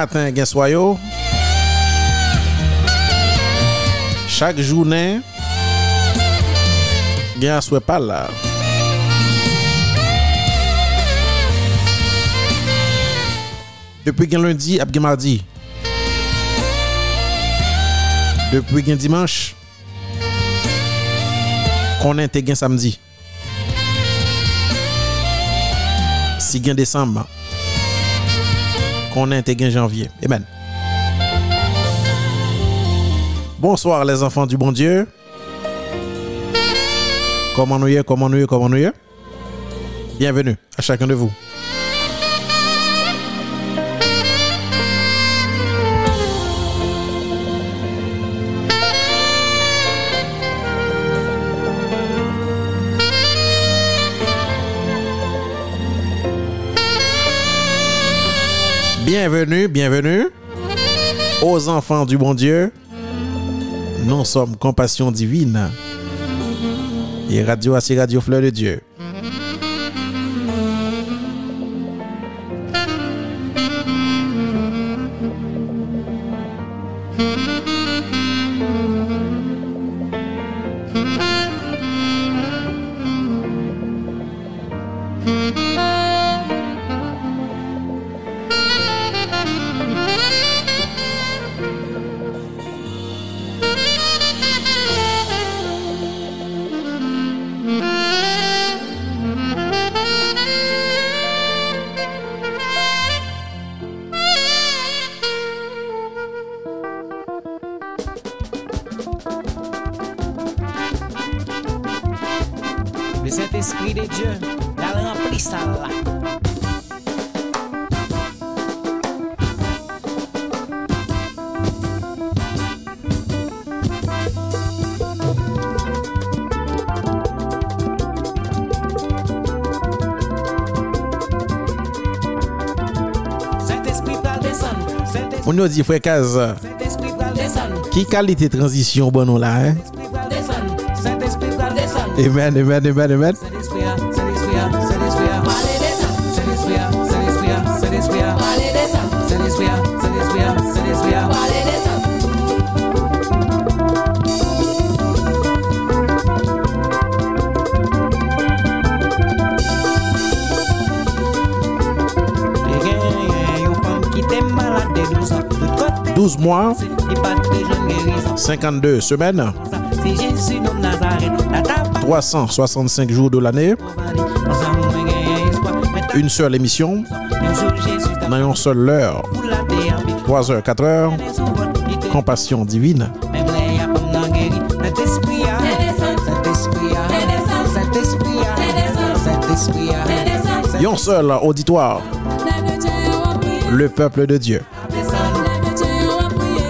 matin, gen soyo. Chaque journée, gen aswe pas là? Depuis gen lundi, ap gen mardi? Depuis gen dimanche, konen te gen samedi. Si gen décembre, qu'on est en janvier. Amen. Bonsoir les enfants du bon Dieu. Comment nous y comment nous y comment nous y Bienvenue à chacun de vous. Bienvenue, bienvenue aux enfants du bon Dieu. Nous sommes Compassion Divine et Radio Assis Radio Fleur de Dieu. frekaz. Ki kalite transisyon bon nou la eh? 12 mois, 52 semaines, 365 jours de l'année, une seule émission, n'ayons seule l'heure, 3 heures, 4 heures, compassion divine. Yon seul auditoire, le peuple de Dieu.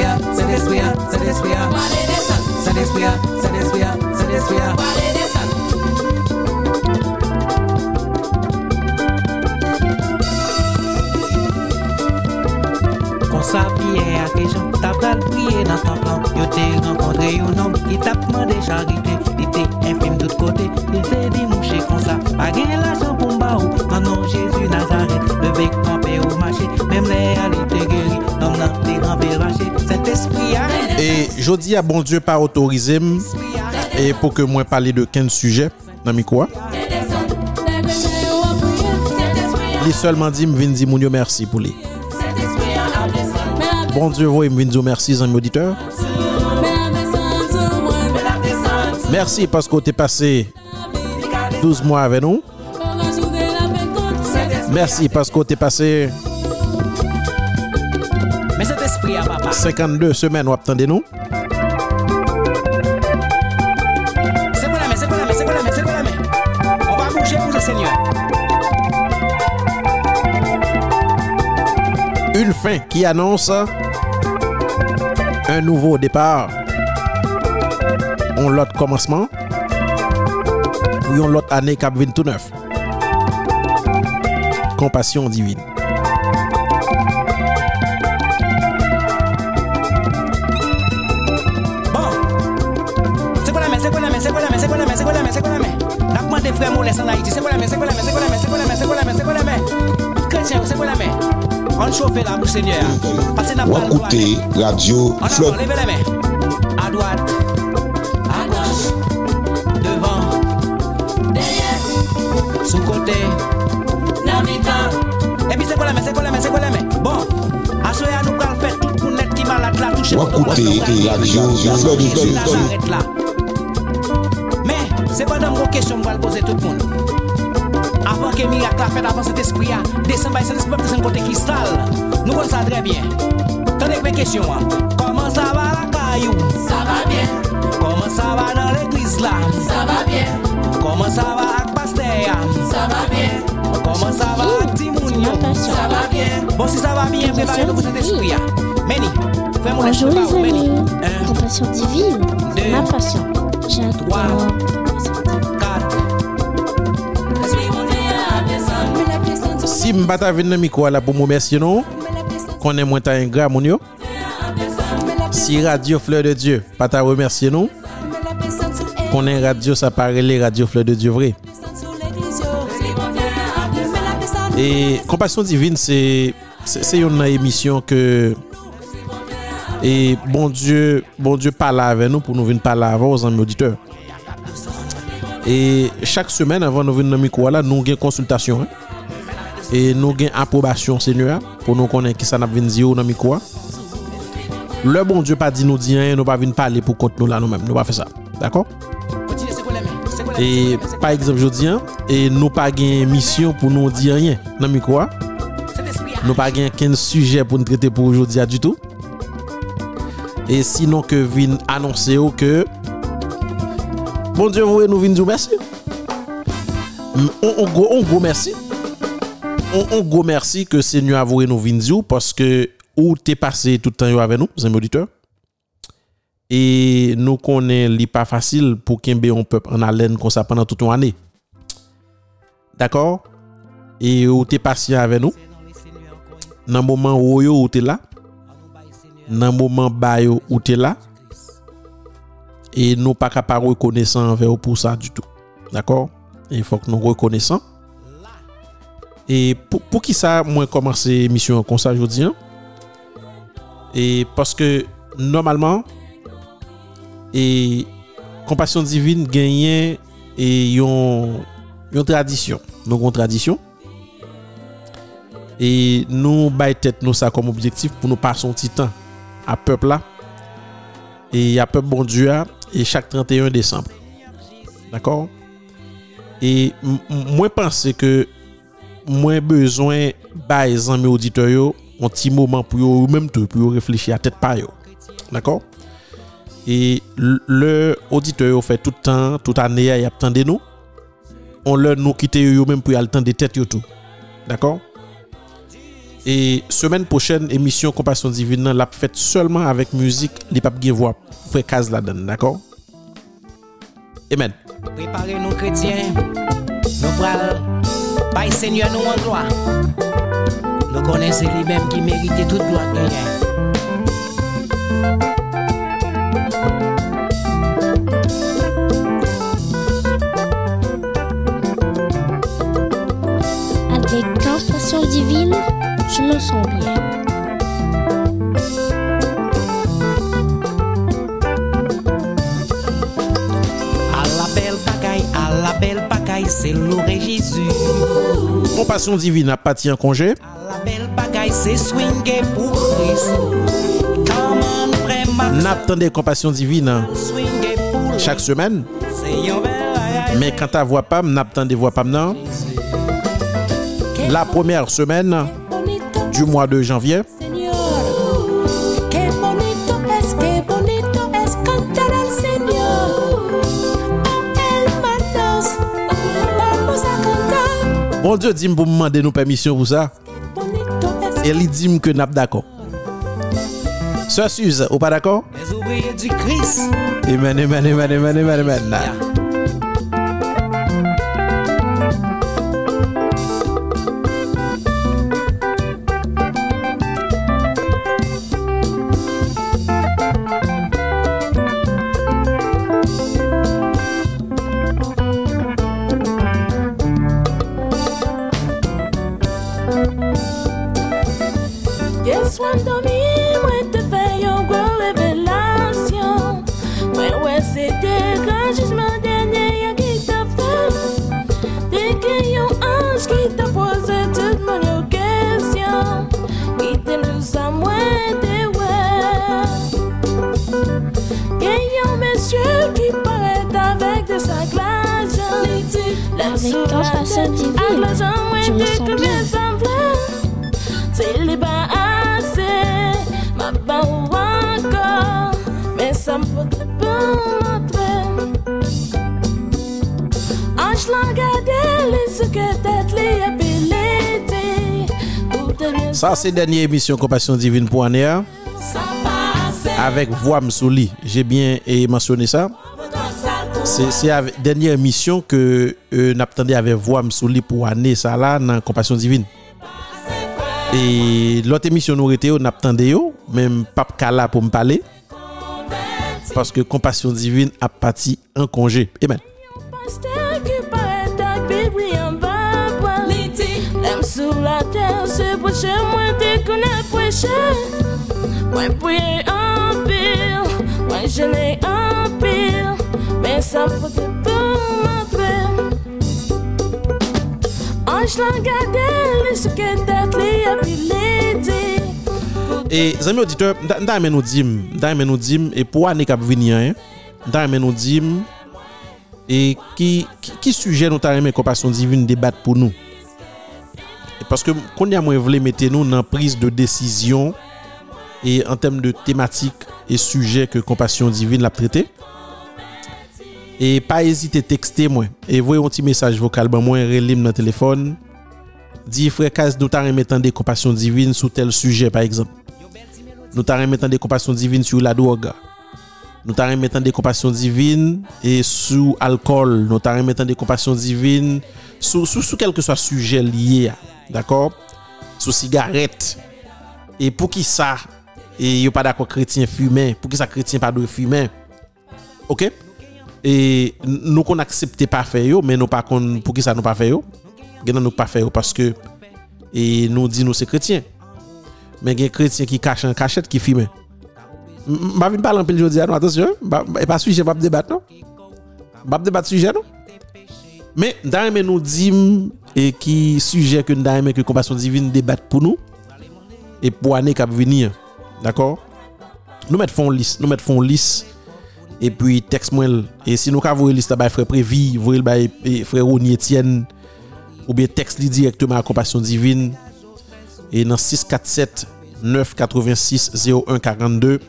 Jean pour le faire dernière émission. Kon sa piye a ke jan tap dal priye nan tan plan. Yo te renkontre yon nom ki tap mande charite Li te enfim dout kote, li te di mouche kon sa la mba ou, nanon Jezu Nazaret Leve jodi a bon Dieu pa autorize m E pou ke mwen pale de ken suje nan mi kwa Li solman di m vin di moun yo mersi pou li Bon Dieu, vous me dire merci, amis auditeurs. Merci parce que tu passé 12 mois avec nous. Merci parce que tu passé 52 semaines ou attendez nous. C'est quoi la main, c'est quoi la main, c'est quoi la main, c'est quoi la main. On va bouger pour le Seigneur. Une fin qui annonce un nouveau départ, on l'autre commencement, ou on l'autre année cap 29. Compassion divine. les frères Molès en Haïti. C'est quoi la main, c'est quoi la main, c'est quoi la main, c'est quoi la main, c'est quoi la main, c'est quoi la main. Chrétien, c'est quoi la main. On chauffe là, pour Seigneur. Parce que n'a pas écoutez Radio Flop. Levez la main. À droite. À gauche. Devant. Derrière. Sous côté. Namitan. Et puis c'est quoi la main, c'est quoi la main, c'est quoi la main. Bon. Assoyez à nous qu'on faire tout pour net qui malade là, toucher. Écoutez Radio Flop. Dans mon question que je vais poser tout le monde. Avant que miracle a fait avant cet esprit descend par cet esprit de son côté cristal. Nous connaissons ça très bien. Tenez mes questions. Comment ça va la caillou? Ça va bien. Comment ça va dans l'église là? Ça va bien. Comment ça va avec pasteur Ça va bien. Comment ça va avec Timounio Ça va bien. Bon si ça va bien, préparez-nous pour cet esprit. Meni, fais-moi Bonjour les amis. Un, Compassion divine. Ma passion. trois, J'adore. Si m bata vin nan mikwa la pou mou mersi nou, konen mwen ta ingra moun yo. Si Radio Fleur de Dieu pata remersi nou, konen radio sa parele Radio Fleur de Dieu vre. E Kompasyon Divine se yon nan emisyon ke Et bon Dieu, bon Dieu parle avec nous pour nous venir parler avec aux amis auditeurs. Et chaque semaine avant nous venir dans micro nous avons consultation. hein. E nou gen aprobasyon senyo a pou nou konen ki sa nap vin ziyo nan mi kwa. Le bon dieu pa di nou diyen, nou pa vin pale pou kont nou la nou men. Nou pa fe sa. D'akor? E pa eksemp jo diyen, e nou pa gen misyon pou nou diyen nan mi kwa. Nou pa gen ken suje pou nou trete pou jo diya du tout. E sinon ke vin anonse yo ke Bon dieu vwe nou vin diyo mersi. On go, on go mersi. on, go merci que Seigneur a voué nous vindiou parce que ou t'es passé tout le temps avec nous, amis auditeurs. Et nous connaissons li pas facile pour qu'un on peut en haleine comme ça pendant toute une année. D'accord Et ou t'es patient avec nous. Dans le moment où yo ou t'es là. Dans le moment ba yo ou t'es là. Et nous pas capable reconnaissant envers vous pour ça du tout. D'accord Il faut que nous reconnaissons Et pour, pour qui ça, moi, commencer mission comme ça aujourd'hui? Et parce que normalement, et compassion divine gagne et yon tradition. Avons une tradition. Et nous tête nous ça comme objectif pour nous passer un petit temps à peuple là. Et à peuple bon Dieu a, et chaque 31 décembre. D'accord? Et moi pense que mwen bezwen bay e zanmi auditor yo, an ti mouman pou yo ou menm tou, pou yo reflechi a tet pa yo. D'akor? E le auditor yo fè tout an, tout an e a yap tan de nou, on lè nou kite yo yo menm pou yal tan de tet yo tou. D'akor? E semen pochen, emisyon Kompasyon Divin nan lap fèt seulement avèk müzik li pap gen vwa frekaz la den, d'akor? Amen. Prepare nou kretien, nou pral... Bail Seigneur nous en gloire. Nous connaissons lui-même qui mérite toute gloire gagnée. Avec compassion divine, je me sens bien. À la belle bagaille, à la belle bagaille, c'est l'oreille Jésus. Compassion divine a parti en congé. À la belle bagaille, c'est pour Christ. N'attendez compassion divine chaque semaine. Bagaille. Mais quand ta voix pas, n'attendez voix pas non? La première semaine du mois de janvier. Bon Dieu dit pour me demander nous permission pour ça. Et il dit que n'a pas d'accord. Sœur Suze, ou pas d'accord? Les ouvriers du Christ. Amen, amen, amen, amen, amen, amen. Ça, c'est dernière émission Compassion Divine pour année. Avec voix Msouli. J'ai bien mentionné ça. C'est avec dernière émission que euh, n'attendait avec voix Msouli pour année ça là dans Compassion Divine. Et l'autre émission nous était on même pas là pour me parler parce que Compassion Divine a parti en congé. Amen. La terre, c'est pour chez moi, t'es qu'on a prêché. Moi, prier en je n'ai un pire, mais ça peut te m'entrer. Ange la gade, li sou ke tet li api li di. E zami auditeur, nda men nou dim, nda men nou dim, e pou ane kap vini an, nda men nou dim, e ki, ki, ki suje nou ta reme kompasyon divine debat pou nou. Paske kon ya mwen vle mette nou nan prise de desisyon E an tem de tematik e sujet ke kompasyon divin la prete. E pa ezite tekste mwen. E vwe yon ti mesaj vokal ban mwen relim nan telefon. Di frekaz nou ta remetan de kompasyon divin sou tel sujet par exemple. Nou ta remetan de kompasyon divin sou la do oga nous t'arrêtons maintenant des compassions divines et sous alcool, nous t'arrêtons maintenant des compassions divines sous, sous, sous quel que soit sujet lié, d'accord? Sous cigarette. Et pour qui ça? Et a pas d'accord chrétien fumé, pour qui ça chrétien pas de fumé OK? Et nous qu'on accepte pas faire mais nous pas pour qui ça nous pas faire Nous nous pas faire parce que et nous dit nous c'est chrétien. Mais il y a chrétien qui cache un cachette qui fume. Mba vin palan pil jodi anon, atensyon. E pa suje mbap debat non? Mbap debat suje non? Men, dan men nou dim e ki suje ke dan men ke kompasyon divin debat pou nou. E pou ane kap vini. D'akor? Nou met fon lis. Nou met fon lis. E puis teks mwen. E si nou ka vore lis la bay fre previ, vore bay e fre ou ni etyen, Ou bien teks li direktman a kompasyon divin. E nan 647 986 0142.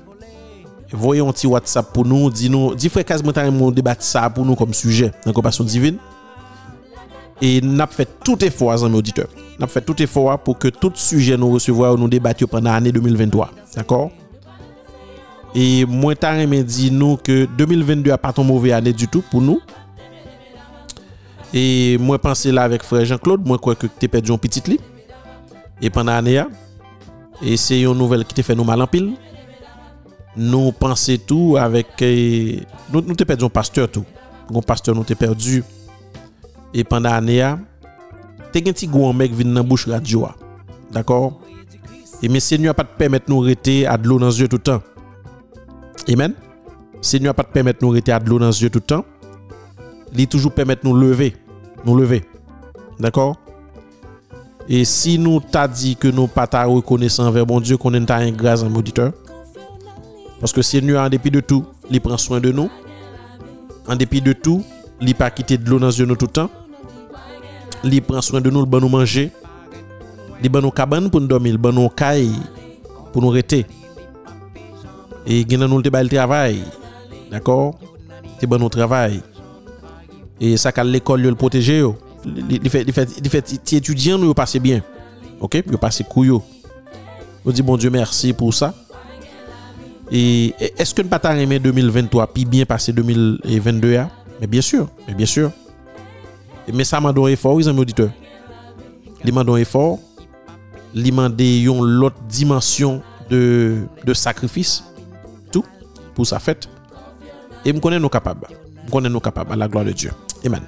voyez un petit WhatsApp pour nous, dis nous, dis frère Kazmantan, on débat ça pour nous comme sujet dans compassion divine. Et n'a fait tout effort, amis auditeurs. N'a fait tout effort pour que tout sujet nous recevoir nous débattions pendant l'année 2023. D'accord? Et moi, t'as dit nous que 2022 a pas ton mauvais année du tout pour nous. Et moi, pensé là avec frère Jean-Claude, moi, quoi que t'es perdu un petit lit. Et pendant l'année, et c'est une nouvelle qui te fait nous mal en pile. Nou panse tou avèk, nou te pèd yon pasteur tou, yon pasteur nou te pèrdu, e pandan ane ya, te gen ti gou an mek vin nan bouch radyoa, d'akor? E men se nou a pat pèmèt nou rete adlou nan zye toutan. E men, se nou a pat pèmèt nou rete adlou nan zye toutan, li toujou pèmèt nou leve, nou leve, d'akor? Et si nous t'a dit que nous pas ta reconnaissant envers bon Dieu, qu'on est un grâce en auditeur. Parce que Seigneur, en dépit de tout, il prend soin de nous. En dépit de tout, il pas quitté de l'eau dans nous tout le temps. Il prend soin de nous, il bon nous manger. Il bon nous cabane pour nous dormir, il bon nous caille pour nous rester. Et il nous le travail. D'accord? Il bon nous travail. Et ça qu'à l'école, il le protéger. Li fè ti etudyan nou yo pase bien Ok, yo pase kou yo Yo di bon dieu mersi pou sa E eske n pata reme 2023 Pi bien pase 2022 ya Me bien sur, me bien sur Me sa mandon e for Li mandon e for Li mande yon lot Dimansyon de Sakrifis Tout pou sa fèt E m konen nou kapab M konen nou kapab a la gloa de dieu. Amen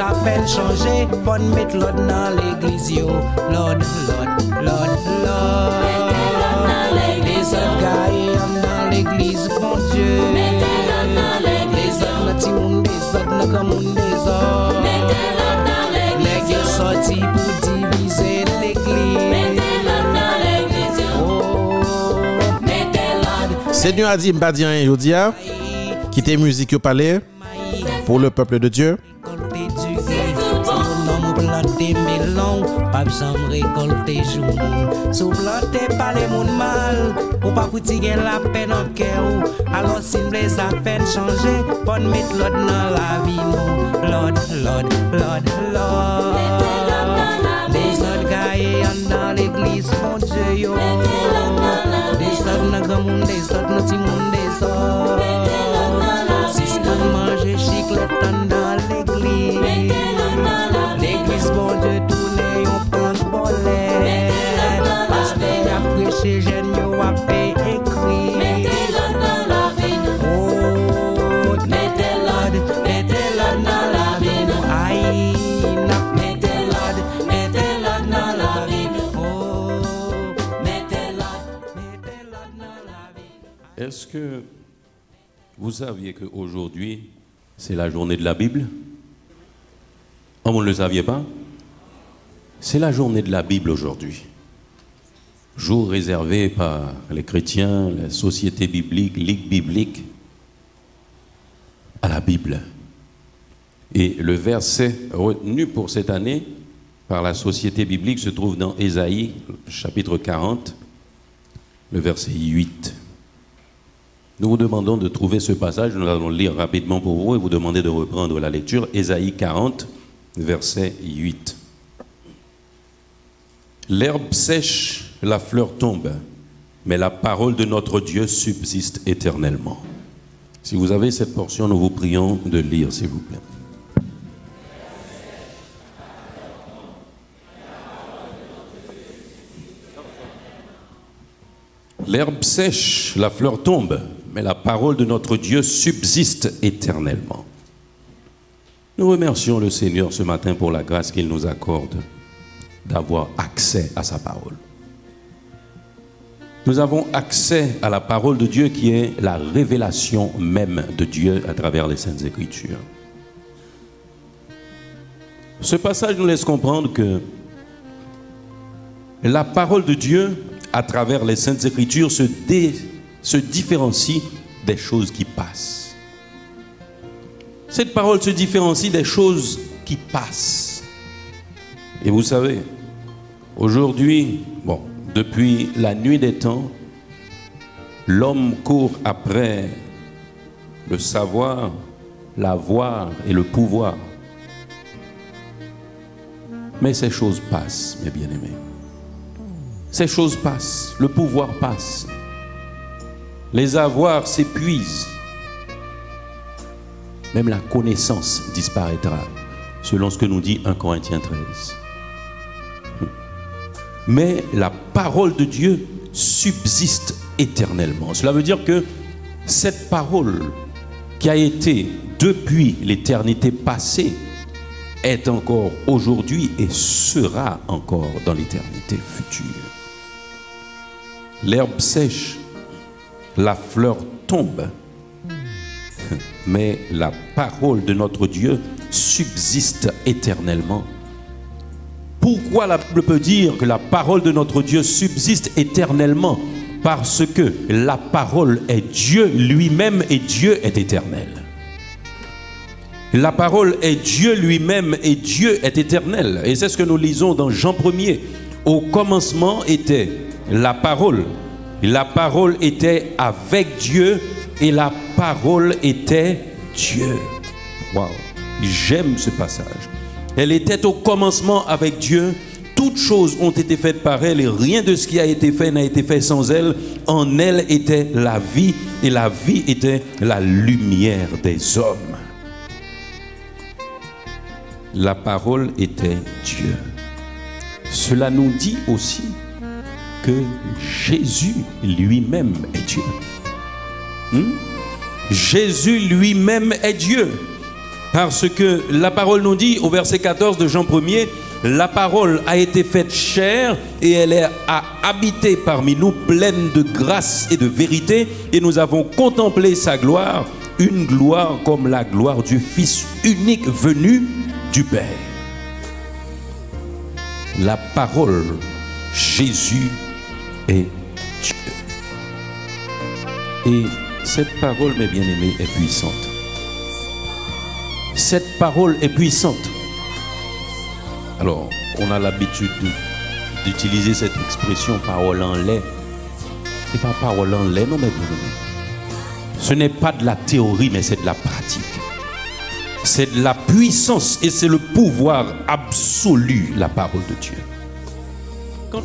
Vle zafen chanje Fon met lod nan l'egliz yo Lod, lod, lod, lod gaye an nan Pour le peuple de Dieu Pab zanm rekolte joun moun Sou blante pale moun mal Ou pa fouti gen la pen anke ou. Alon sin ble sa fen chanje Pon met lod nan la vi nou. Lod, lod, lod, lod Mete lod nan la vi nou De lod gaye an dan l'eglis moun je yo. Mete lod nan la vi nou De lod nan gamoun, de lod nan timoun, de lod Est-ce que vous saviez qu'aujourd'hui, c'est la journée de la Bible? Oh, vous ne le saviez pas? C'est la journée de la Bible aujourd'hui. Jour réservé par les chrétiens, la société biblique, ligue biblique, à la Bible. Et le verset retenu pour cette année par la société biblique se trouve dans Ésaïe, chapitre 40, le verset 8. Nous vous demandons de trouver ce passage, nous allons le lire rapidement pour vous et vous demander de reprendre la lecture. Ésaïe 40, verset 8. L'herbe sèche, la fleur tombe, mais la parole de notre Dieu subsiste éternellement. Si vous avez cette portion, nous vous prions de lire, s'il vous plaît. L'herbe sèche, la fleur tombe, mais la parole de notre Dieu subsiste éternellement. Nous remercions le Seigneur ce matin pour la grâce qu'il nous accorde d'avoir accès à sa parole. Nous avons accès à la parole de Dieu qui est la révélation même de Dieu à travers les Saintes Écritures. Ce passage nous laisse comprendre que la parole de Dieu à travers les Saintes Écritures se, dé- se différencie des choses qui passent. Cette parole se différencie des choses qui passent. Et vous savez, aujourd'hui, depuis la nuit des temps, l'homme court après le savoir, l'avoir et le pouvoir. Mais ces choses passent, mes bien-aimés. Ces choses passent, le pouvoir passe, les avoirs s'épuisent, même la connaissance disparaîtra, selon ce que nous dit 1 Corinthiens 13. Mais la parole de Dieu subsiste éternellement. Cela veut dire que cette parole qui a été depuis l'éternité passée est encore aujourd'hui et sera encore dans l'éternité future. L'herbe sèche, la fleur tombe, mais la parole de notre Dieu subsiste éternellement. Pourquoi la Bible peut dire que la parole de notre Dieu subsiste éternellement? Parce que la parole est Dieu lui-même et Dieu est éternel. La parole est Dieu lui-même et Dieu est éternel. Et c'est ce que nous lisons dans Jean 1er. Au commencement était la parole. La parole était avec Dieu et la parole était Dieu. Waouh, j'aime ce passage. Elle était au commencement avec Dieu. Toutes choses ont été faites par elle et rien de ce qui a été fait n'a été fait sans elle. En elle était la vie et la vie était la lumière des hommes. La parole était Dieu. Cela nous dit aussi que Jésus lui-même est Dieu. Hmm? Jésus lui-même est Dieu. Parce que la parole nous dit au verset 14 de Jean 1er, la parole a été faite chair et elle a habité parmi nous pleine de grâce et de vérité et nous avons contemplé sa gloire, une gloire comme la gloire du Fils unique venu du Père. La parole, Jésus est Dieu. Et cette parole, mes bien-aimés, est puissante. Cette parole est puissante. Alors, on a l'habitude d'utiliser cette expression parole en lait. C'est pas parole en lait, non, mais Ce n'est pas de la théorie, mais c'est de la pratique. C'est de la puissance et c'est le pouvoir absolu, la parole de Dieu. Quand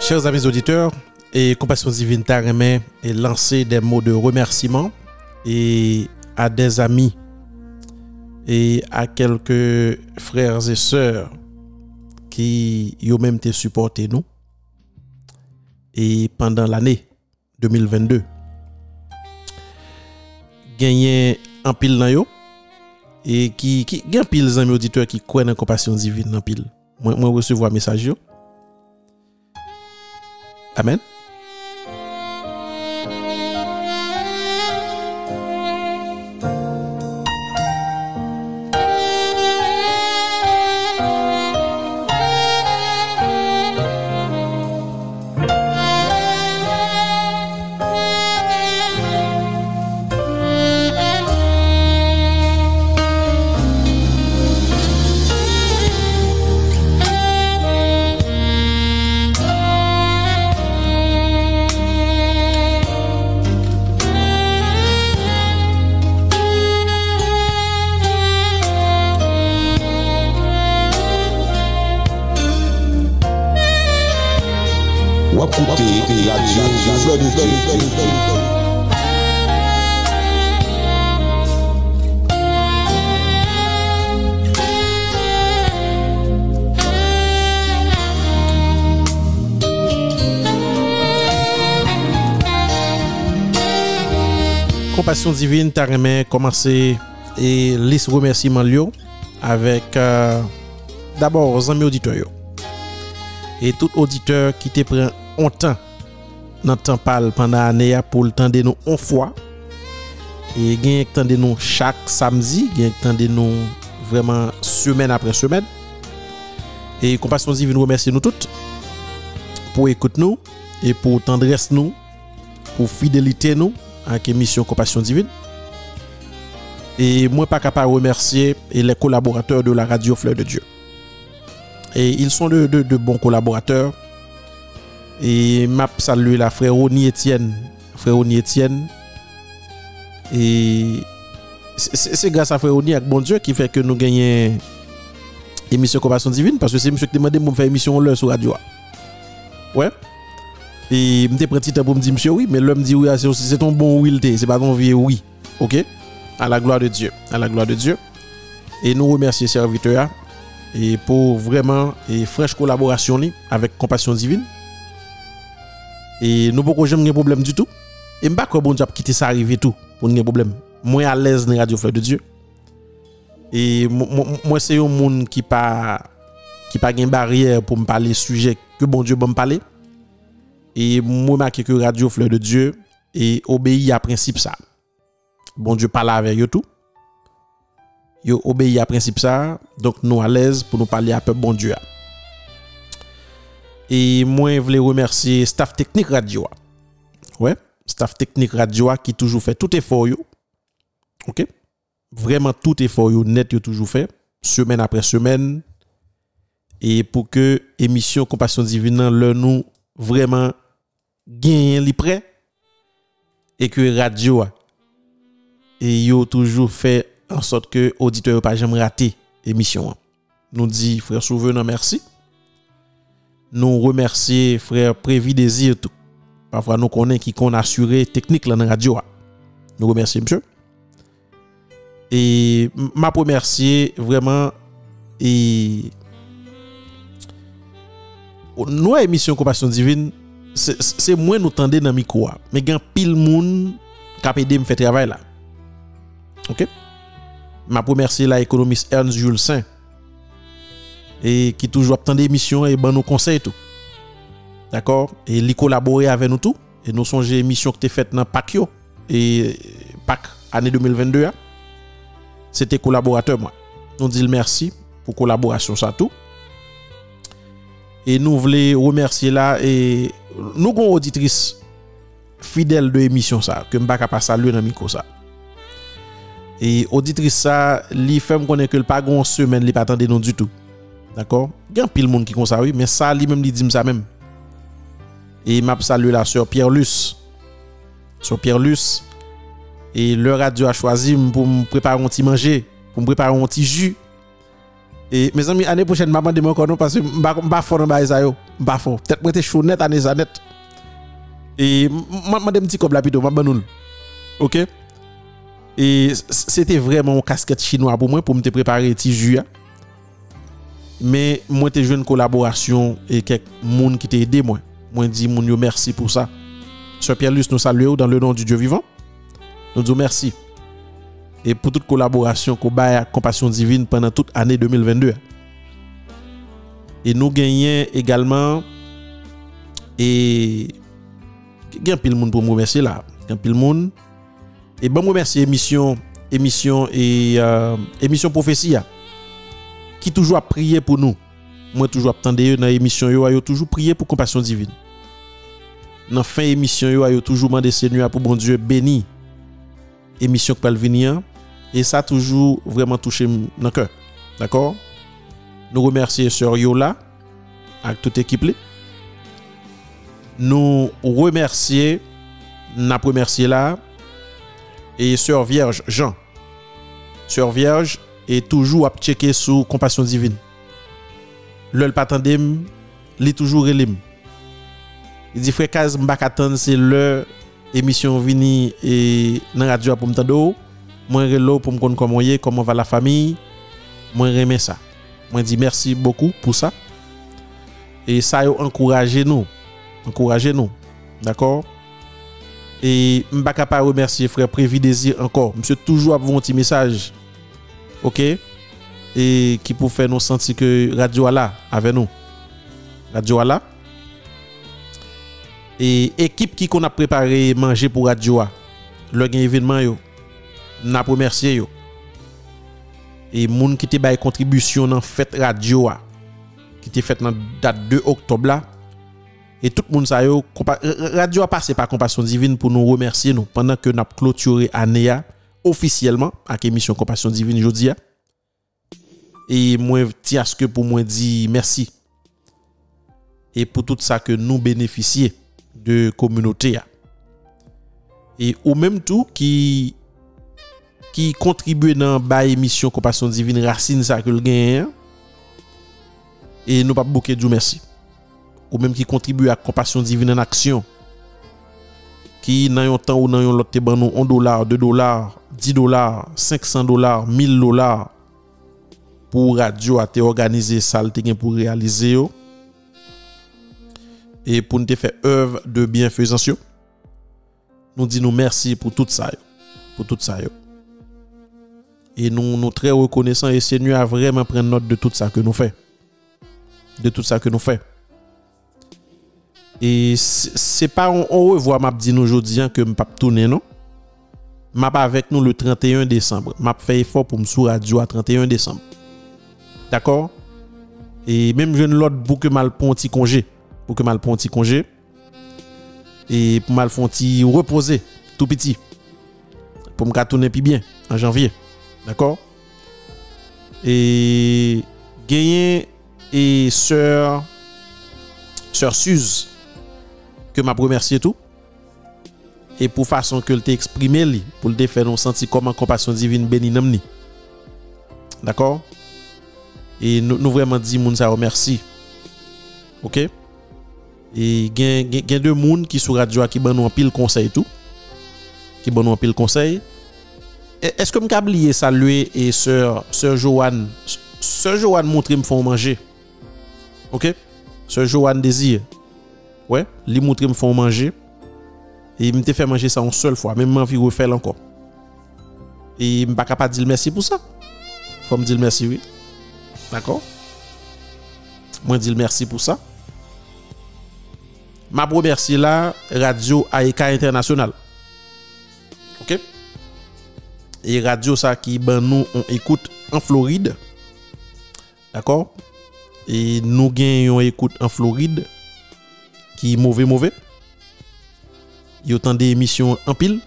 Chers amis auditeurs, et Compassion Divine Taremet est lancé des mots de remerciement et à des amis et à quelques frères et sœurs qui ont même été supportés nous. Et pendant l'année 2022 genyen anpil nan yo, e ki, ki gen pil zanmi auditeur ki kwen nan kompasyon divin nan pil. Mwen, mwen resevo a mesaj yo. Amen. Compassion divine, t'as remis commencer et liste remerciements avec euh, d'abord amis auditeurs. Et tout auditeur qui te prend un temps dans temps pendant l'année pour le temps de nous une fois et gagne temps de nous chaque samedi gagne temps de nous vraiment semaine après semaine et compassion divine remercie nous toutes pour écouter nous et pour tendresse nous pour fidélité nous avec émission compassion divine. Et moi pas capable de remercier les collaborateurs de la radio Fleur de Dieu. Et ils sont de, de bons collaborateurs et m'a salué la frère Oni Etienne. Frère Oni Etienne. Et c'est grâce à frère Oni avec bon Dieu qui fait que nous gagnons émission Compassion Divine parce que c'est monsieur qui demandé de faire émission l'heure sur radio. Ouais. Et je pris petit pour me dire monsieur oui, mais l'homme dit oui, c'est ton bon oui, c'est pas ton vieux oui. OK? À la gloire de Dieu. À la gloire de Dieu. Et nous remercions serviteurs et pour vraiment et fraîche collaboration avec Compassion Divine. Et nous beaucoup j'aime un problème du tout. Et m'pas quoi bon Dieu quitter ça arriver tout pour un problème. Moi à l'aise dans Radio Fleur de Dieu. Et moi c'est un monde qui pas qui pas gain barrière pour me parler sujet que bon Dieu bon parler. Et moi marqué que Radio Fleur de Dieu et obéit à principe ça. Bon Dieu parle avec eux tout. Yo obéit à principe ça, donc nous à l'aise pour nous parler à peu bon Dieu. Et moi, je voulais remercier staff technique radio. Ouais, staff technique radio qui toujours fait tout effort. Yo. OK Vraiment tout effort yo, net yo toujours fait semaine après semaine et pour que émission compassion divine le nous vraiment gagne li près et que radio et yo toujours fait en sorte que auditeur pas jamais rater émission. Nous dit frère Souvenant merci. nous remercier frère Prévi Désir tout. Parfois nous connaît qui qu'on assuré technique là dans radio. Nous remercions monsieur. Et m'a remercier vraiment et nous émission compassion divine c'est moins nous tendez dans micro mais gan pile moun qui aidé me faire travail là. OK? M'a remercier la économiste Ernst Jules Saint et qui toujours attend des missions et ben nos conseils tout. D'accord Et les collaborer avec nous tout et nous songez émission que tu faite dans PAC yo et PAC année 2022 c'était collaborateur moi. Nous dit merci pour collaboration ça tout. Et nous voulons remercier là et nous avons une auditrice fidèle de l'émission ça que m'pa pas saluer dans micro ça. Et auditrice ça, li fait me connaître que le pas gon semaine li pas attendre nous du tout. D'accord? Il y a pile monde qui comme ça oui, mais ça lui même li dit ça même. Et m'a salué la sœur Pierre Luce. Sœur Pierre Luce et le radio a choisi pour me préparer un petit manger, pour me préparer un petit jus. Et mes amis, année prochaine, je vais encore non parce que je ne pas faire un ça. Je vais fort. Peut-être que je suis net année net. Et je un petit comme la plutôt, je Ok? Et c'était vraiment une casquette chinois pour moi, pour me préparer un petit jus. Hein. Mais moi, j'ai joué une collaboration et quelques monde qui t'a aidé moi. Moi, dis merci pour ça. Sœur Pierre-Luce nous salue dans le nom du Dieu vivant. Nous disons merci. Et pour toute collaboration qu'on Compassion Divine pendant toute l'année 2022. Et nous gagnons également et a pile monde pour me remercier là. A pile monde. Et bon remercier émission émission et euh, émission prophétie qui toujours a prié pour nous. Moi toujours attendé dans l'émission yo a toujours prié pour compassion divine. Dans fin émission yo a toujours demandé Seigneur pour bon Dieu béni émission qui venir et ça toujours vraiment touché mon cœur. D'accord? Nous remercions Sœur Yola avec toute l'équipe. Nous remercions, nous remercié là et Sœur Vierge Jean. Sœur Vierge est toujours à checker sous compassion divine. Le patandem, il est toujours relim. Il dit frère Kaz m'bak c'est le émission vini et dans radio pour m'tando moi relo pour me connaître comment comment va la famille. Moi remets ça. Moi dis merci beaucoup pour ça. Et ça a encouragé nous. Encouragé nous. D'accord? Et je pas remercier frère Prévi Désir encore. Monsieur toujours avoir un petit message Ok? Et qui pour faire nous sentir que Radio là avec nous. Radio là. Et équipe qui qu'on a préparé manger pour Radio Le gain événement yo. N'a remercié yo. Et moun qui te bay contribution dans fête Radio Qui était faite dans date 2 octobre là. Et tout le monde ça yo, radio a passé par compassion divine pour nous remercier nous pendant que nous avons clôturé l'année officiellement avec l'émission Compassion Divine aujourd'hui. Et moi, tiens ce que pour moi dit merci. Et pour tout ça que nous bénéficions de communauté. Et ou même tout qui qui contribue dans la émission Compassion Divine Racine ça que le gagne. Et nous pas beaucoup de merci. Ou même qui contribue à Compassion Divine en action ki nan yon tan ou nan yon lot te ban nou 1 dolar, 2 dolar, 10 dolar, 500 dolar, 1000 dolar pou radyo a te organize sal te gen pou realize yo e pou nou te fe oev de bienfezansyo. Nou di nou mersi pou tout sa yo. Pou tout sa yo. E nou nou tre rekonesan e se nou a vremen pren not de tout sa ke nou fe. De tout sa ke nou fe. E se pa on revwa map di nou jodi an ke m pap toune non. Map avek nou le 31 Desembre. Map feye fò pou m sou radio a 31 Desembre. D'akor? E menm jen lot pou ke mal pon ti konje. Pou ke mal pon ti konje. E pou mal fon ti repose. Tou piti. Pou m ka toune pi bien. An janvye. D'akor? E genyen e sèr sèr Suze que m'a remercier tout. Et pour façon que le exprimé li pour le faire nous sentir comment compassion divine béni nous d'accord? Et nous, nous vraiment dit moun ça merci OK? Et gen gen deux moun qui sur radio qui ban nous en pile conseil tout. Qui ban nous en pile conseil. E, est-ce que me oublié saluer et sœur sœur Joanne? Sœur Joanne montre me font manger. OK? Sœur Joanne désir. ouais, li montré me font manger et il me fait manger ça une seule fois, même envie refaire encore. Et me pas capable de dire merci pour ça. Faut me dire merci oui. D'accord Moi dire merci pour ça. Ma remercie là Radio AEK International. OK et radio ça qui ben nous on écoute en Floride. D'accord Et nous gagnons écoute en Floride ki mauvais mauvais. Ils ont des émissions en pile.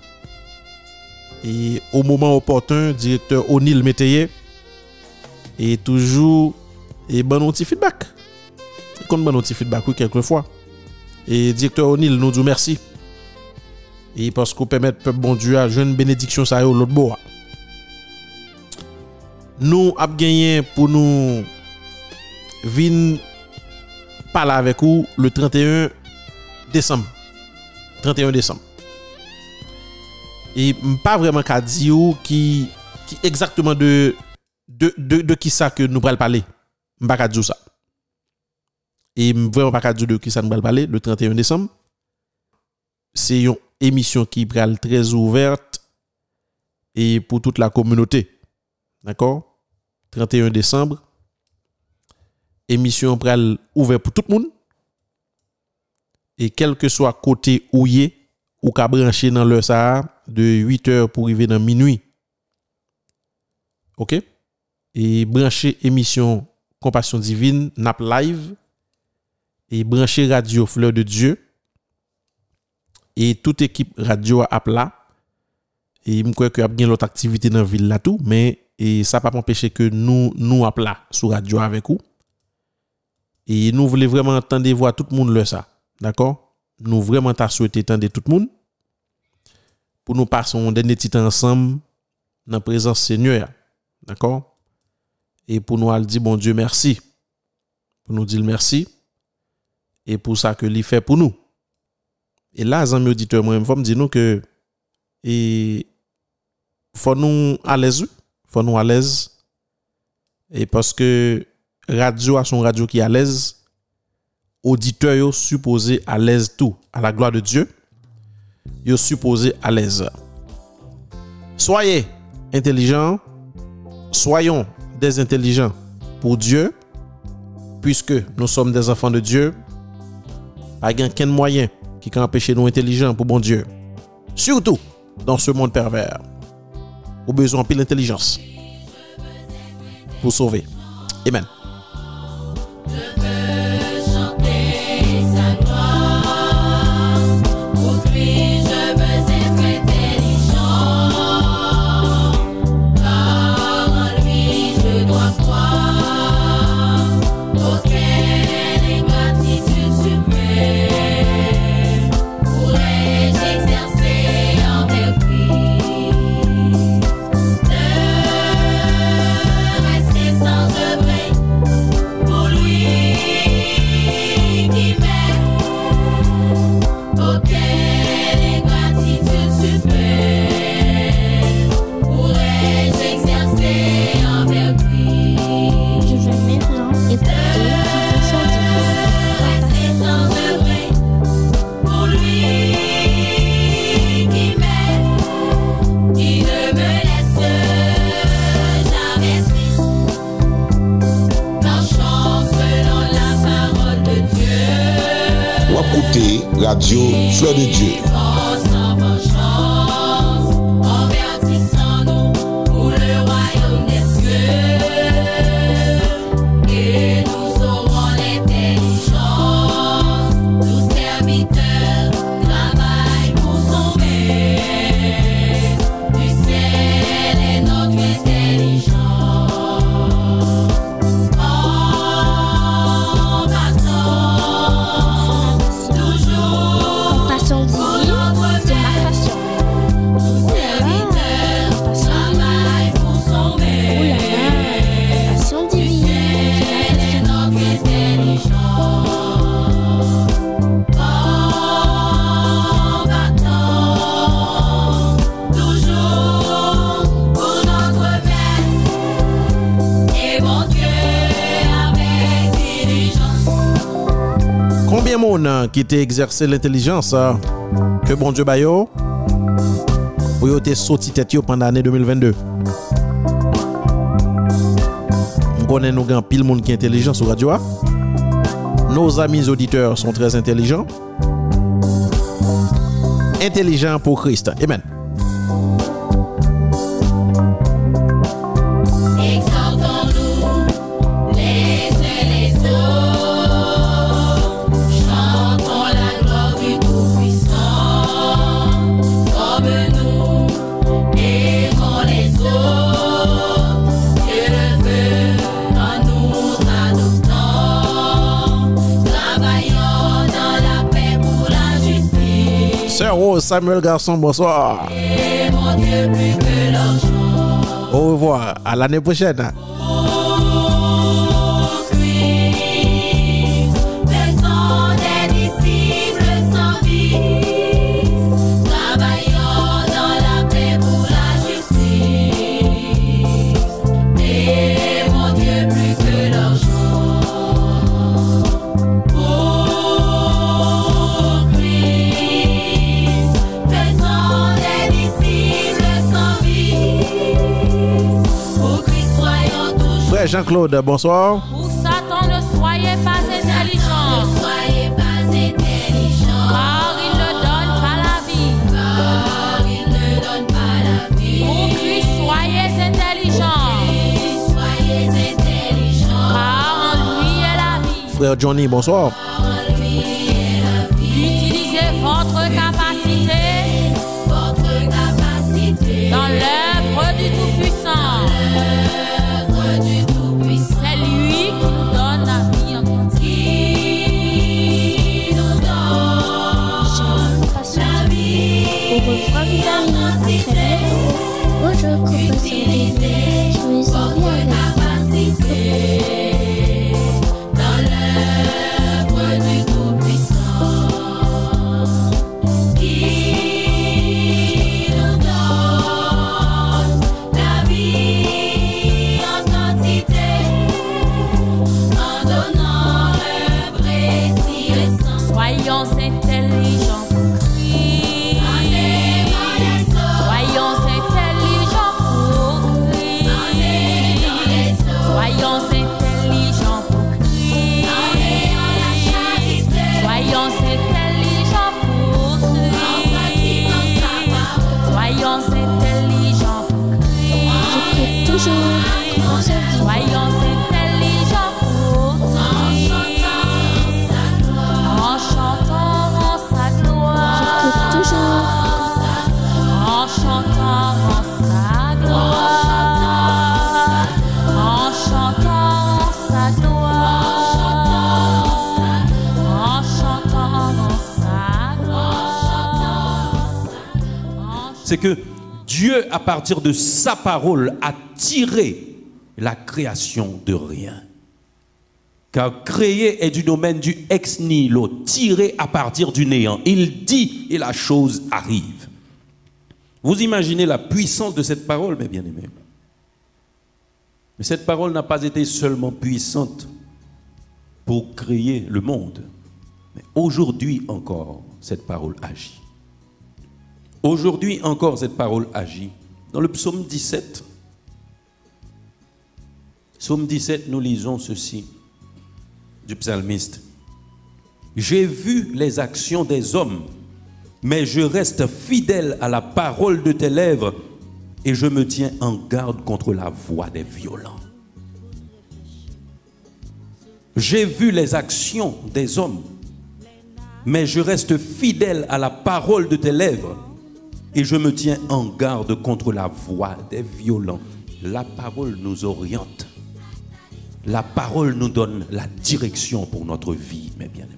Et au moment opportun, directeur O'Neill Métayer et toujours et ben un petit feedback. Comme ben un petit feedback oui quelquefois. Et directeur O'Neill nous dit merci. Et parce qu'on permet peuple bon Dieu à jeune bénédiction ça l'autre bois. Nous avons gagné pour nous venir parler avec vous le 31 décembre. 31 décembre. Et pas vraiment qu'à dire qui, qui exactement de, de, de, de qui ça que nous allons parler. Pas qu'à dire ça. Et vraiment pas qu'à dire de qui ça nous allons parler le 31 décembre. C'est une émission qui est très ouverte et pour toute la communauté. D'accord 31 décembre. Émission pral ouverte pour tout le monde. et quel que soit côté où y est, ou qu'à brancher dans le Sahara de 8 heures pour arriver dans minuit. OK? Et brancher émission Compassion Divine, NAP Live, et brancher Radio Fleur de Dieu, et toute équipe radio à plat. Et je crois qu'il y a bien l'autre activité dans la ville là tout, mais et ça pas empêcher que nous nous à plat sur radio avec vous. Et nous voulons vraiment entendre voir tout le monde le ça. D'akor? Nou vreman ta souwete tende tout moun. Pou nou pason dene titan ansam nan prezans senyo ya. D'akor? E pou nou al di bon Diyo mersi. Pou nou di l mersi. E pou sa ke li fe pou nou. E la zanmi auditeur mwen fòm di nou ke e fò nou alez ou. Fò nou alez. E paske radyo a son radyo ki alez. À l'aise, auditeur supposé à l'aise tout, à la gloire de Dieu, yo supposé à l'aise. Soyez intelligents, soyons des intelligents pour Dieu, puisque nous sommes des enfants de Dieu, pas aucun moyen qui peut empêcher nous intelligents pour bon Dieu. Surtout dans ce monde pervers. Au besoin de l'intelligence pour sauver. Amen. Radio Fleur de Dieu. Qui était exercé l'intelligence hein, que bon Dieu bayo pour yo te sorti tête pendant l'année 2022. On connaît nous grand pile monde qui est intelligent sur radio. Hein. nos amis auditeurs sont très intelligents. Intelligents pour Christ. Amen. Samuel Garçon, bonsoir. Au revoir, à l'année prochaine. Jean-Claude, bonsoir. Pour Satan, ne soyez pas intelligent. Ne soyez pas intelligent. Car il ne donne pas la vie. Car il ne donne pas la vie. Pour Christ, soyez intelligent. Soyez intelligent. Car en lui est la vie. Frère Johnny, bonsoir. Dieu, à partir de sa parole, a tiré la création de rien. Car créer est du domaine du ex nihilo, tiré à partir du néant. Il dit et la chose arrive. Vous imaginez la puissance de cette parole, mes bien-aimés. Mais cette parole n'a pas été seulement puissante pour créer le monde, mais aujourd'hui encore, cette parole agit. Aujourd'hui encore, cette parole agit. Dans le psaume 17, psaume 17, nous lisons ceci du psalmiste. J'ai vu les actions des hommes, mais je reste fidèle à la parole de tes lèvres et je me tiens en garde contre la voix des violents. J'ai vu les actions des hommes, mais je reste fidèle à la parole de tes lèvres et je me tiens en garde contre la voix des violents. La parole nous oriente. La parole nous donne la direction pour notre vie, mes bien-aimés.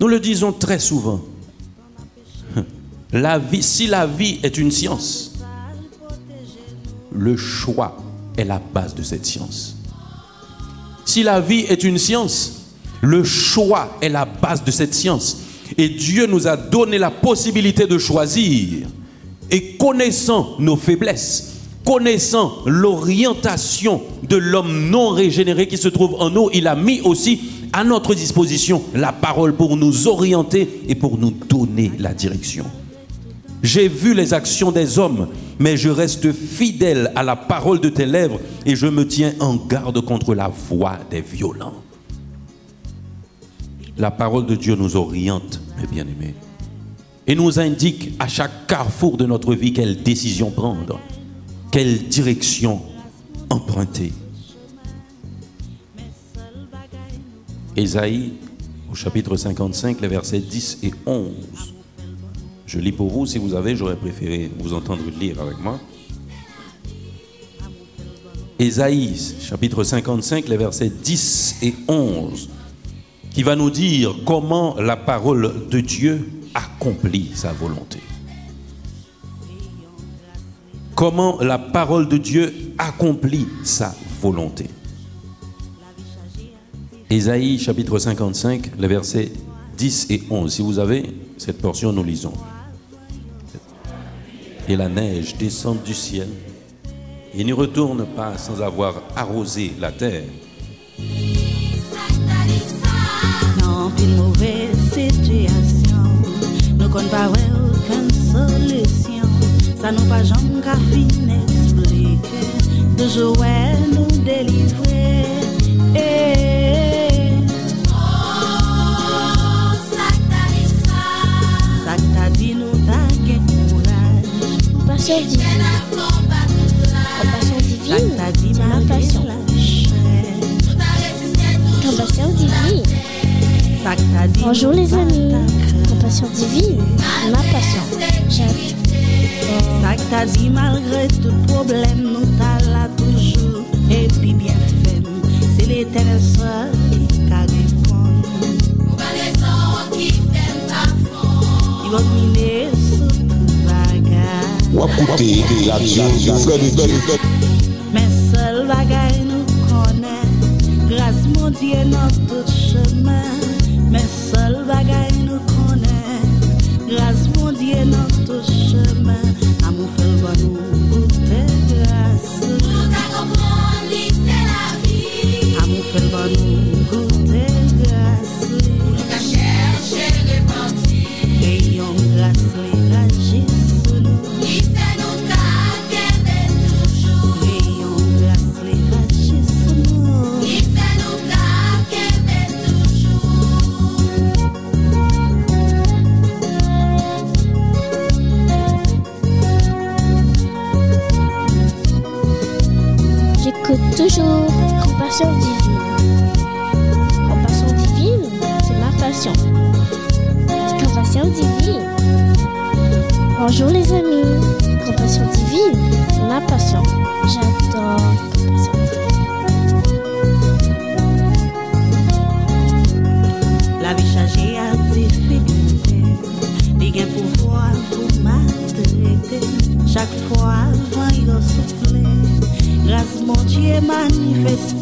Nous le disons très souvent. La vie, si la vie est une science, le choix est la base de cette science. Si la vie est une science, le choix est la base de cette science. Et Dieu nous a donné la possibilité de choisir. Et connaissant nos faiblesses, connaissant l'orientation de l'homme non régénéré qui se trouve en nous, il a mis aussi à notre disposition la parole pour nous orienter et pour nous donner la direction. J'ai vu les actions des hommes, mais je reste fidèle à la parole de tes lèvres et je me tiens en garde contre la voix des violents. La parole de Dieu nous oriente, bien-aimés, et nous indique à chaque carrefour de notre vie quelle décision prendre, quelle direction emprunter. Ésaïe, au chapitre 55, les versets 10 et 11. Je lis pour vous, si vous avez, j'aurais préféré vous entendre lire avec moi. Ésaïe, chapitre 55, les versets 10 et 11, qui va nous dire comment la parole de Dieu accomplit sa volonté. Comment la parole de Dieu accomplit sa volonté. Ésaïe chapitre 55, les versets 10 et 11. Si vous avez cette portion, nous lisons. Et la neige descend du ciel et ne retourne pas sans avoir arrosé la terre. Din mouvez sityasyon Nou kon pa wè ouken solisyon Sa nou pa jom ka fin eksplike Toujou wè nou delivre hey. Oh, sakta di sa Sakta di nou ta gen kouraj Ou pa chè di Gen avon Bonjour les amis. ta kre. Compassion divine, ma passion. Sak ta di malgré tout problem nou ta la toujou Epi bien fem, se l'Eternel seul ki ka repon I wak mine sou tout bagay Wap koute radio Fleur de manifeste Eh,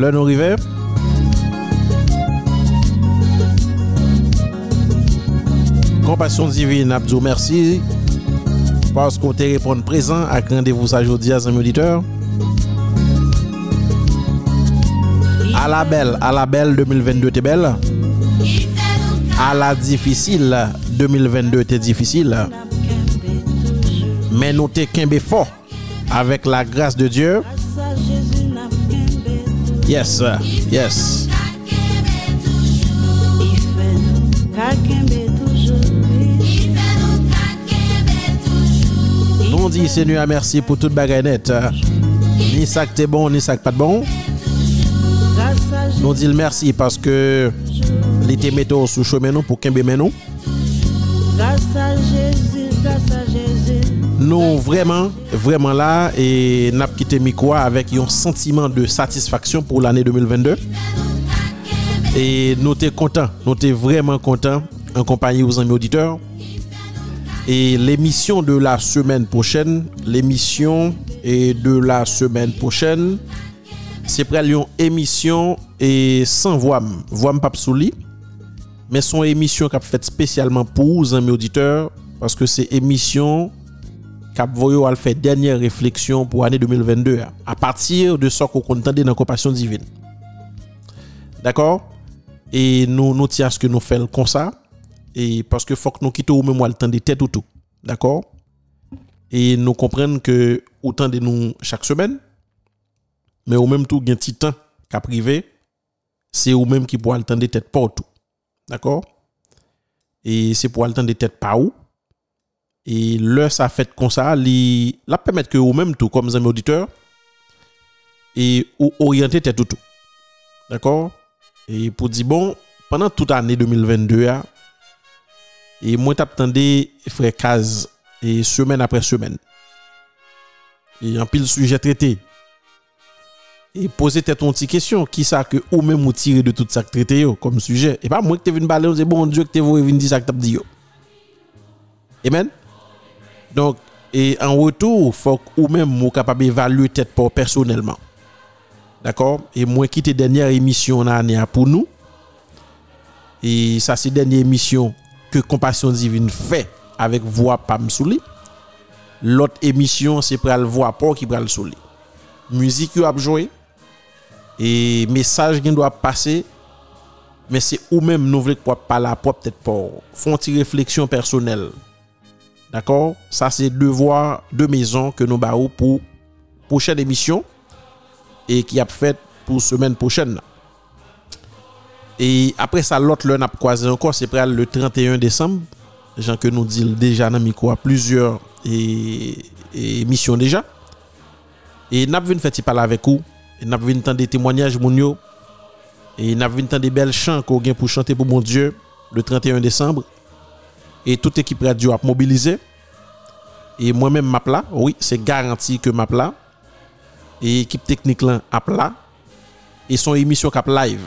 le nous rivé. Compassion divine, Abdou, merci. Parce qu'on te répond présent à rendez-vous aujourd'hui, amis auditeurs. À la belle, à la belle 2022, t'es belle. À la difficile 2022, t'es difficile. Mais nous t'es fort avec la grâce de Dieu. Yes, yes. Nous dit Seigneur merci pour toute bagaille net. Ni ça que t'es bon, ni ça que pas de bon. Nous disons merci parce que l'été météo sous chemin nous pour qu'un nous. Grâce à Jésus, grâce à Jésus. Nous vraiment, vraiment là et n'a quitté Mikoa avec un sentiment de satisfaction pour l'année 2022. Et nous sommes contents, nous sommes vraiment contents en compagnie aux amis auditeurs. Et l'émission de la semaine prochaine, l'émission de la semaine prochaine, c'est près une émission et sans voix, voix pas souli, mais son émission qui a fait spécialement pour aux amis auditeurs parce que c'est émission Capvoyo a fait dernière réflexion pour l'année 2022 à partir de ce qu'on compte dans la compassion divine. D'accord Et nous nous à ce que nous faisons comme ça et parce que faut que nous quittions au même le temps des têtes ou tout. D'accord Et nous comprenons que autant de nous chaque semaine mais au même tout gain petit temps qu'à privé c'est au même qui pour le temps des têtes pas tout. D'accord Et c'est pour le temps des têtes pas où Et le, ça fait comme ça, li, la permettre que vous-même, tout comme un auditeur, et ou orienter tête tout. tout. D'accord Et pour dire, bon, pendant toute l'année 2022, a, et moi, t'attendais frère Kaz, et semaine après semaine. Et en pile sujet traité. Et poser tête une petite question, qui ça que ou même ou tirer de tout ça traité yo, comme sujet. Et pas moi que t'es venu parler, c'est bon Dieu que t'es venu dire ça que t'as dit yo. Amen. Donc, et en retour, faut ou même moi capable évaluer tête pour personnellement. D'accord Et moi quitter dernière émission l'année pour nous. Et ça c'est dernière émission que Compassion divine fait avec voix Pam Souli. L'autre émission c'est pour le voix pour qui pral Souli. Musique qui a joué et message qui doit passer mais c'est ou même nous voulons pas parler pour peut-être pour font une réflexion personnelle D'accord Ça, c'est devoir de maison que nous baillons pour prochaine émission et qui a fait pour semaine prochaine. Et après ça, l'autre, l'un a croisé encore, c'est près le 31 décembre. Jean que nous dit déjà dans micro à plusieurs émissions déjà. Et nous avons fait parler avec vous. Et nous avons tant des témoignages, Et nous avons tant des belles chants qu'on vient pour chanter pour mon Dieu le 31 décembre. et toute équipe radio a mobilisé. Et moi-même, map là, oui, c'est garanti que map là. Et équipe technique là, app là. Et son émission cap live.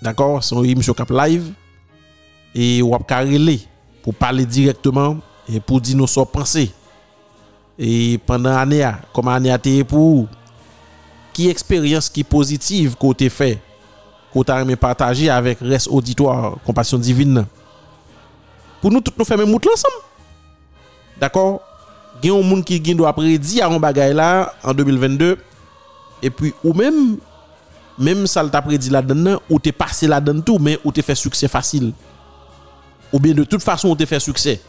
D'accord Son émission cap live. Et on a pour parler directement et pour dire nos sorts pensées. Et pendant l'année, comme l'année a été pour qui expérience qui positive côté fait, côté aimé partager avec reste auditoire, compassion divine. Pour nous tous nous faire même ensemble. D'accord? Il y a un monde qui doit un bagay là en 2022 et puis ou même même ça t'a prédit là-dedans ou t'es passé là-dedans tout mais ou t'es fait succès facile. Ou bien de toute façon on te fait succès,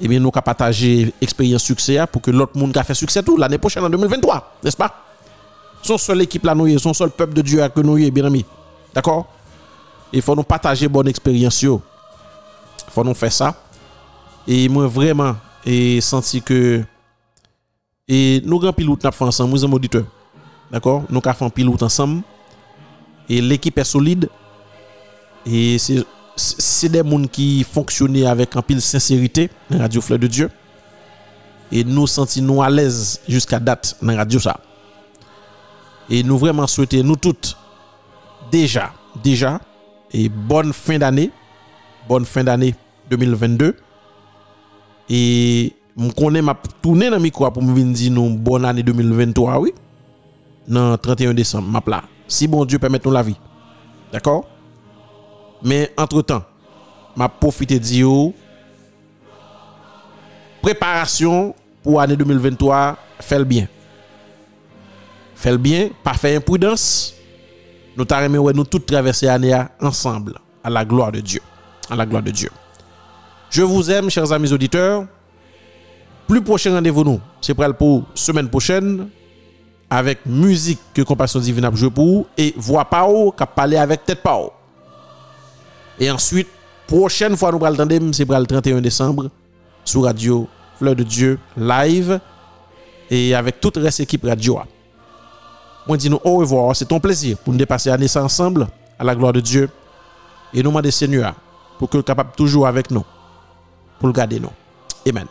eh bien nous avons partager expérience succès pour que l'autre monde a fait succès tout l'année prochaine en 2023, n'est-ce pas? Son seule équipe là nous son seul peuple de Dieu que nous bien amis. D'accord? Il faut nous partager bonne expérience Faut nous faire ça. Et moi vraiment et senti que et nous grand pilote n'a fait ensemble, nous sommes auditeurs. D'accord Nous avons fait un pilote ensemble. Et l'équipe est solide. Et c'est c'est des gens qui fonctionnaient avec un pile sincérité dans Radio Fleur de Dieu. Et nous sentons à l'aise jusqu'à date dans Radio ça. Et nous vraiment souhaitons, nous toutes, déjà, déjà, et bonne fin d'année. Bonne fin d'année 2022. Et je connais ma tourner dans le micro pour me dire nous bonne année 2023, oui. Non, 31 décembre, ma plat. Si bon Dieu permet nous la vie. D'accord? Mais entre-temps, m'a profité de préparation pour l'année 2023, fait le bien. Fait le bien, pas fait imprudence. Nous t'arrêtons nous tous traverser l'année ensemble à la gloire de Dieu. À la gloire de Dieu. Je vous aime, chers amis auditeurs. Plus prochain rendez-vous nous, c'est pour semaine prochaine avec musique que Compassion Divine a joué pour vous et voix pas ou qui parler avec tête pas ou. Et ensuite, prochaine fois nous allons entendre, c'est pour le 31 décembre sur Radio Fleur de Dieu live et avec toute reste équipe radio. Moi dis nous au revoir, c'est ton plaisir pour nous dépasser l'année ensemble à la gloire de Dieu et nous demander Seigneur pour que capable toujours avec nous pour le garder nous. Amen.